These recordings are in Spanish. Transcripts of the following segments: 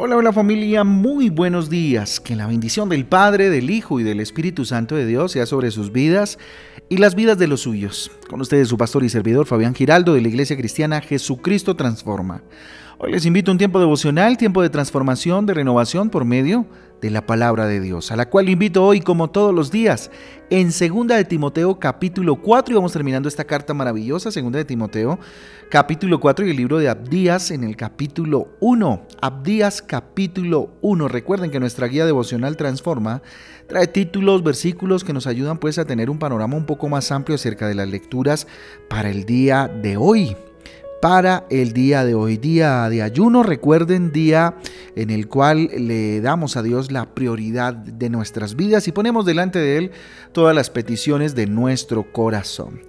O Hola, familia, muy buenos días. Que la bendición del Padre, del Hijo y del Espíritu Santo de Dios sea sobre sus vidas y las vidas de los suyos. Con ustedes su pastor y servidor Fabián Giraldo de la Iglesia Cristiana Jesucristo Transforma. Hoy les invito a un tiempo devocional, tiempo de transformación, de renovación por medio de la palabra de Dios, a la cual invito hoy como todos los días en 2 de Timoteo capítulo 4 y vamos terminando esta carta maravillosa, 2 de Timoteo capítulo 4 y el libro de Abdías en el capítulo 1. Abdías capítulo 1. Recuerden que nuestra guía devocional Transforma trae títulos, versículos que nos ayudan pues a tener un panorama un poco más amplio acerca de las lecturas para el día de hoy para el día de hoy, día de ayuno, recuerden, día en el cual le damos a Dios la prioridad de nuestras vidas y ponemos delante de Él todas las peticiones de nuestro corazón.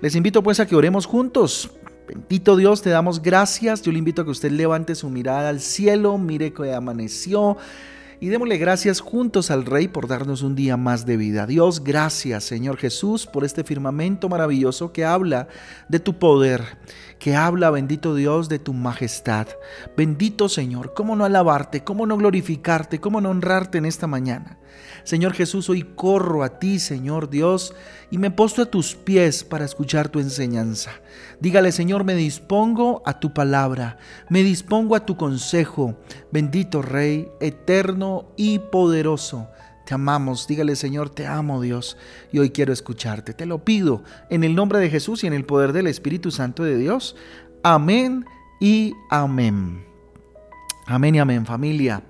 Les invito pues a que oremos juntos. Bendito Dios, te damos gracias. Yo le invito a que usted levante su mirada al cielo, mire que amaneció y démosle gracias juntos al Rey por darnos un día más de vida. Dios, gracias Señor Jesús por este firmamento maravilloso que habla de tu poder, que habla, bendito Dios, de tu majestad. Bendito Señor, ¿cómo no alabarte, cómo no glorificarte, cómo no honrarte en esta mañana? Señor Jesús, hoy corro a ti, Señor Dios, y me posto a tus pies para escuchar tu enseñanza. Dígale, Señor, me dispongo a tu palabra, me dispongo a tu consejo. Bendito Rey, eterno y poderoso. Te amamos, dígale Señor, te amo Dios y hoy quiero escucharte. Te lo pido en el nombre de Jesús y en el poder del Espíritu Santo de Dios. Amén y amén. Amén y amén familia.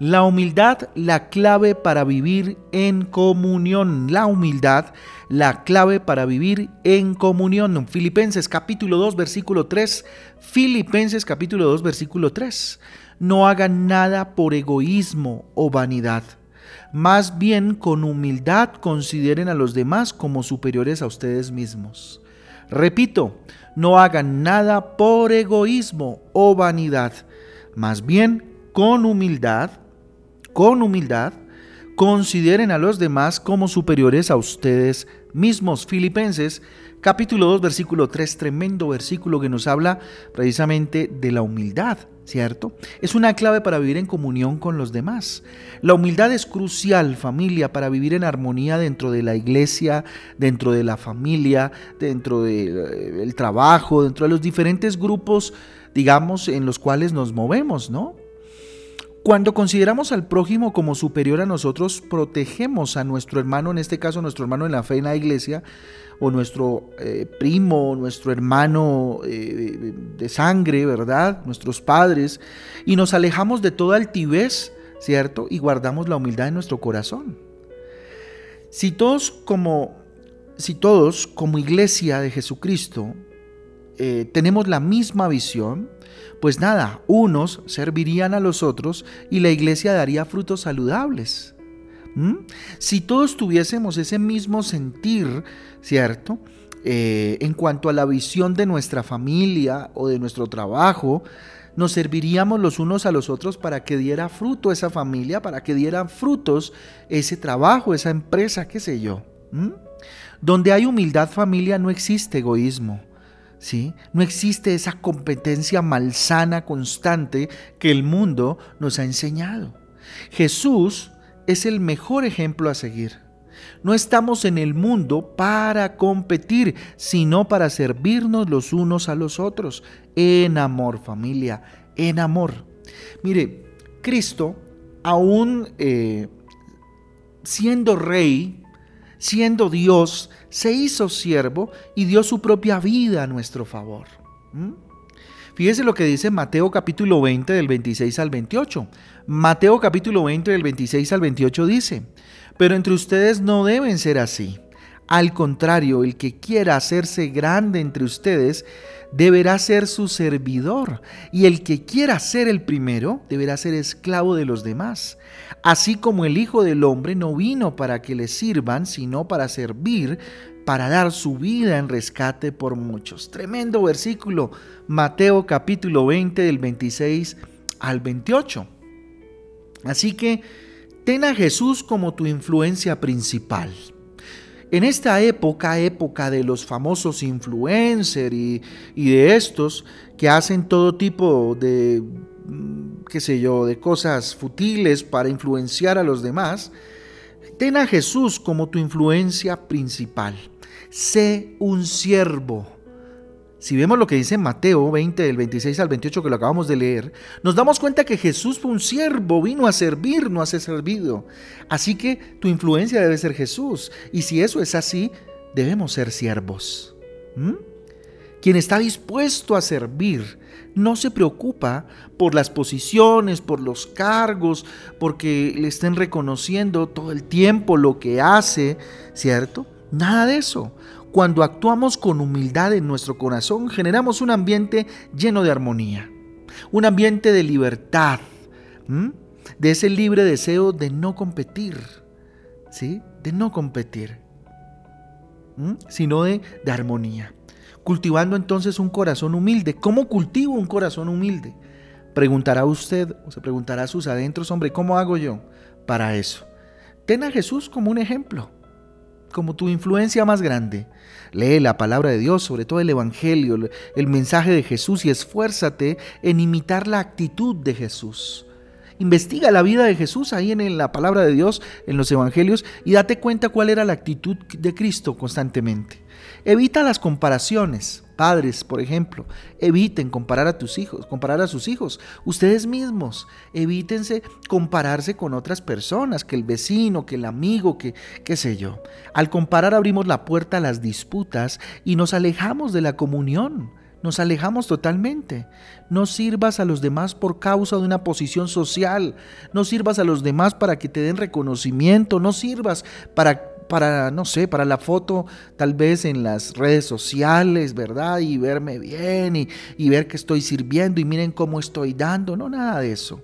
La humildad, la clave para vivir en comunión. La humildad, la clave para vivir en comunión. Filipenses capítulo 2, versículo 3. Filipenses capítulo 2, versículo 3. No hagan nada por egoísmo o vanidad. Más bien con humildad consideren a los demás como superiores a ustedes mismos. Repito, no hagan nada por egoísmo o vanidad. Más bien con humildad con humildad, consideren a los demás como superiores a ustedes mismos. Filipenses capítulo 2 versículo 3, tremendo versículo que nos habla precisamente de la humildad. ¿Cierto? Es una clave para vivir en comunión con los demás. La humildad es crucial, familia, para vivir en armonía dentro de la iglesia, dentro de la familia, dentro del trabajo, dentro de los diferentes grupos, digamos, en los cuales nos movemos, ¿no? Cuando consideramos al prójimo como superior a nosotros, protegemos a nuestro hermano, en este caso nuestro hermano en la fe en la iglesia, o nuestro eh, primo, nuestro hermano eh, de sangre, ¿verdad? Nuestros padres, y nos alejamos de toda altivez, ¿cierto? Y guardamos la humildad en nuestro corazón. Si todos como, si todos como iglesia de Jesucristo eh, tenemos la misma visión, pues nada, unos servirían a los otros y la iglesia daría frutos saludables. ¿Mm? Si todos tuviésemos ese mismo sentir, ¿cierto? Eh, en cuanto a la visión de nuestra familia o de nuestro trabajo, nos serviríamos los unos a los otros para que diera fruto esa familia, para que diera frutos ese trabajo, esa empresa, qué sé yo. ¿Mm? Donde hay humildad familia no existe egoísmo. No existe esa competencia malsana constante que el mundo nos ha enseñado. Jesús es el mejor ejemplo a seguir. No estamos en el mundo para competir, sino para servirnos los unos a los otros, en amor familia, en amor. Mire, Cristo, aún eh, siendo rey, siendo Dios, se hizo siervo y dio su propia vida a nuestro favor. ¿Mm? Fíjese lo que dice Mateo capítulo 20 del 26 al 28. Mateo capítulo 20 del 26 al 28 dice, pero entre ustedes no deben ser así. Al contrario, el que quiera hacerse grande entre ustedes deberá ser su servidor, y el que quiera ser el primero deberá ser esclavo de los demás. Así como el Hijo del Hombre no vino para que le sirvan, sino para servir, para dar su vida en rescate por muchos. Tremendo versículo, Mateo capítulo 20 del 26 al 28. Así que ten a Jesús como tu influencia principal. En esta época, época de los famosos influencers y, de estos que hacen todo tipo de mm, qué sé yo, de cosas futiles para influenciar a los demás, ten a Jesús como tu influencia principal. Sé un siervo si vemos lo que dice Mateo 20, del 26 al 28 que lo acabamos de leer, nos damos cuenta que Jesús fue un siervo, vino a servir, no a ser servido. Así que tu influencia debe ser Jesús. Y si eso es así, debemos ser siervos. ¿Mm? Quien está dispuesto a servir no se preocupa por las posiciones, por los cargos, porque le estén reconociendo todo el tiempo lo que hace, ¿cierto? Nada de eso. Cuando actuamos con humildad en nuestro corazón, generamos un ambiente lleno de armonía, un ambiente de libertad, de ese libre deseo de no competir, ¿sí? De no competir, sino de, de armonía. Cultivando entonces un corazón humilde. ¿Cómo cultivo un corazón humilde? Preguntará usted o se preguntará a sus adentros, hombre, ¿cómo hago yo para eso? Ten a Jesús como un ejemplo como tu influencia más grande. Lee la palabra de Dios, sobre todo el Evangelio, el mensaje de Jesús y esfuérzate en imitar la actitud de Jesús. Investiga la vida de Jesús ahí en la palabra de Dios, en los Evangelios, y date cuenta cuál era la actitud de Cristo constantemente. Evita las comparaciones. Padres, por ejemplo, eviten comparar a tus hijos, comparar a sus hijos. Ustedes mismos, evítense compararse con otras personas, que el vecino, que el amigo, que qué sé yo. Al comparar abrimos la puerta a las disputas y nos alejamos de la comunión. Nos alejamos totalmente. No sirvas a los demás por causa de una posición social. No sirvas a los demás para que te den reconocimiento. No sirvas para para, no sé, para la foto tal vez en las redes sociales, ¿verdad? Y verme bien y, y ver que estoy sirviendo y miren cómo estoy dando. No, nada de eso.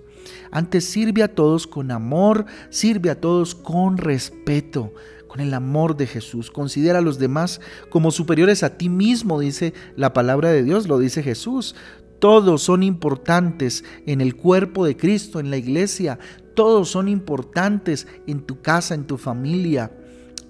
Antes sirve a todos con amor, sirve a todos con respeto, con el amor de Jesús. Considera a los demás como superiores a ti mismo, dice la palabra de Dios, lo dice Jesús. Todos son importantes en el cuerpo de Cristo, en la iglesia. Todos son importantes en tu casa, en tu familia.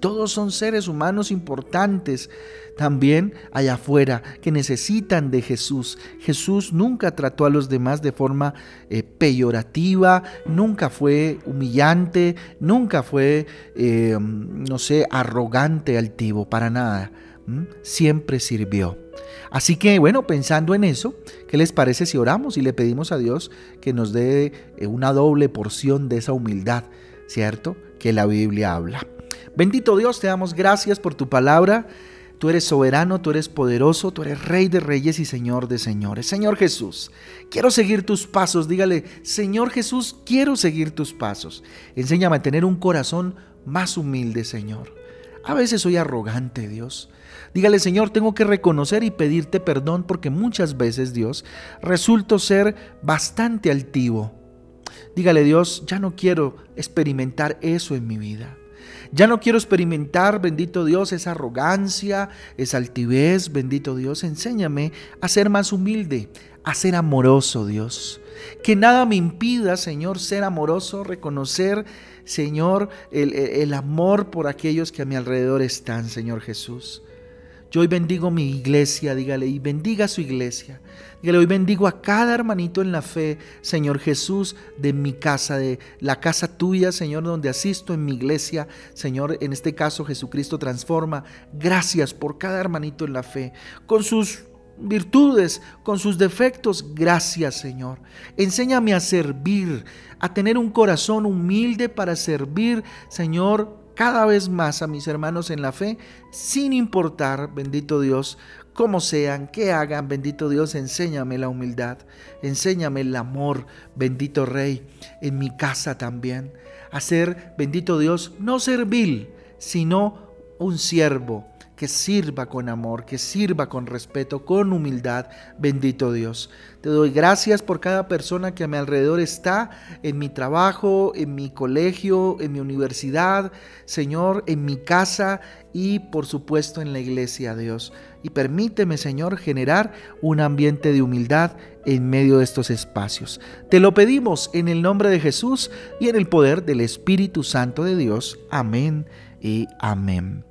Todos son seres humanos importantes también allá afuera que necesitan de Jesús. Jesús nunca trató a los demás de forma eh, peyorativa, nunca fue humillante, nunca fue, eh, no sé, arrogante, altivo, para nada. Siempre sirvió. Así que bueno, pensando en eso, ¿qué les parece si oramos y le pedimos a Dios que nos dé eh, una doble porción de esa humildad, ¿cierto? Que la Biblia habla. Bendito Dios, te damos gracias por tu palabra. Tú eres soberano, tú eres poderoso, tú eres rey de reyes y señor de señores. Señor Jesús, quiero seguir tus pasos. Dígale, Señor Jesús, quiero seguir tus pasos. Enséñame a tener un corazón más humilde, Señor. A veces soy arrogante, Dios. Dígale, Señor, tengo que reconocer y pedirte perdón porque muchas veces, Dios, resulto ser bastante altivo. Dígale, Dios, ya no quiero experimentar eso en mi vida. Ya no quiero experimentar, bendito Dios, esa arrogancia, esa altivez, bendito Dios. Enséñame a ser más humilde, a ser amoroso, Dios. Que nada me impida, Señor, ser amoroso, reconocer, Señor, el, el amor por aquellos que a mi alrededor están, Señor Jesús. Yo hoy bendigo mi iglesia, dígale, y bendiga su iglesia. Dígale, hoy bendigo a cada hermanito en la fe, Señor Jesús, de mi casa, de la casa tuya, Señor, donde asisto en mi iglesia. Señor, en este caso Jesucristo transforma. Gracias por cada hermanito en la fe, con sus virtudes, con sus defectos. Gracias, Señor. Enséñame a servir, a tener un corazón humilde para servir, Señor, cada vez más a mis hermanos en la fe, sin importar, bendito Dios, cómo sean, qué hagan, bendito Dios, enséñame la humildad, enséñame el amor, bendito Rey, en mi casa también, a ser, bendito Dios, no servil, sino un siervo que sirva con amor, que sirva con respeto, con humildad, bendito Dios. Te doy gracias por cada persona que a mi alrededor está, en mi trabajo, en mi colegio, en mi universidad, Señor, en mi casa y por supuesto en la iglesia, Dios. Y permíteme, Señor, generar un ambiente de humildad en medio de estos espacios. Te lo pedimos en el nombre de Jesús y en el poder del Espíritu Santo de Dios. Amén y amén.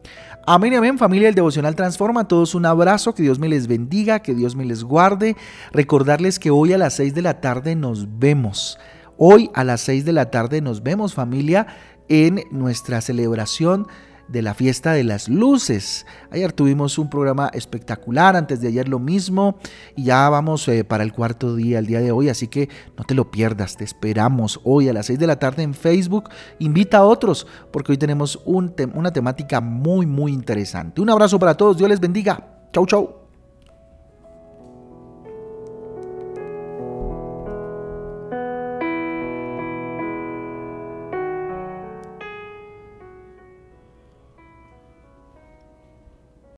Amén y amén, familia del Devocional Transforma. A todos un abrazo, que Dios me les bendiga, que Dios me les guarde. Recordarles que hoy a las 6 de la tarde nos vemos. Hoy a las 6 de la tarde nos vemos, familia, en nuestra celebración de la fiesta de las luces. Ayer tuvimos un programa espectacular, antes de ayer lo mismo, y ya vamos eh, para el cuarto día, el día de hoy, así que no te lo pierdas, te esperamos hoy a las 6 de la tarde en Facebook. Invita a otros, porque hoy tenemos un una temática muy, muy interesante. Un abrazo para todos, Dios les bendiga. Chau, chau.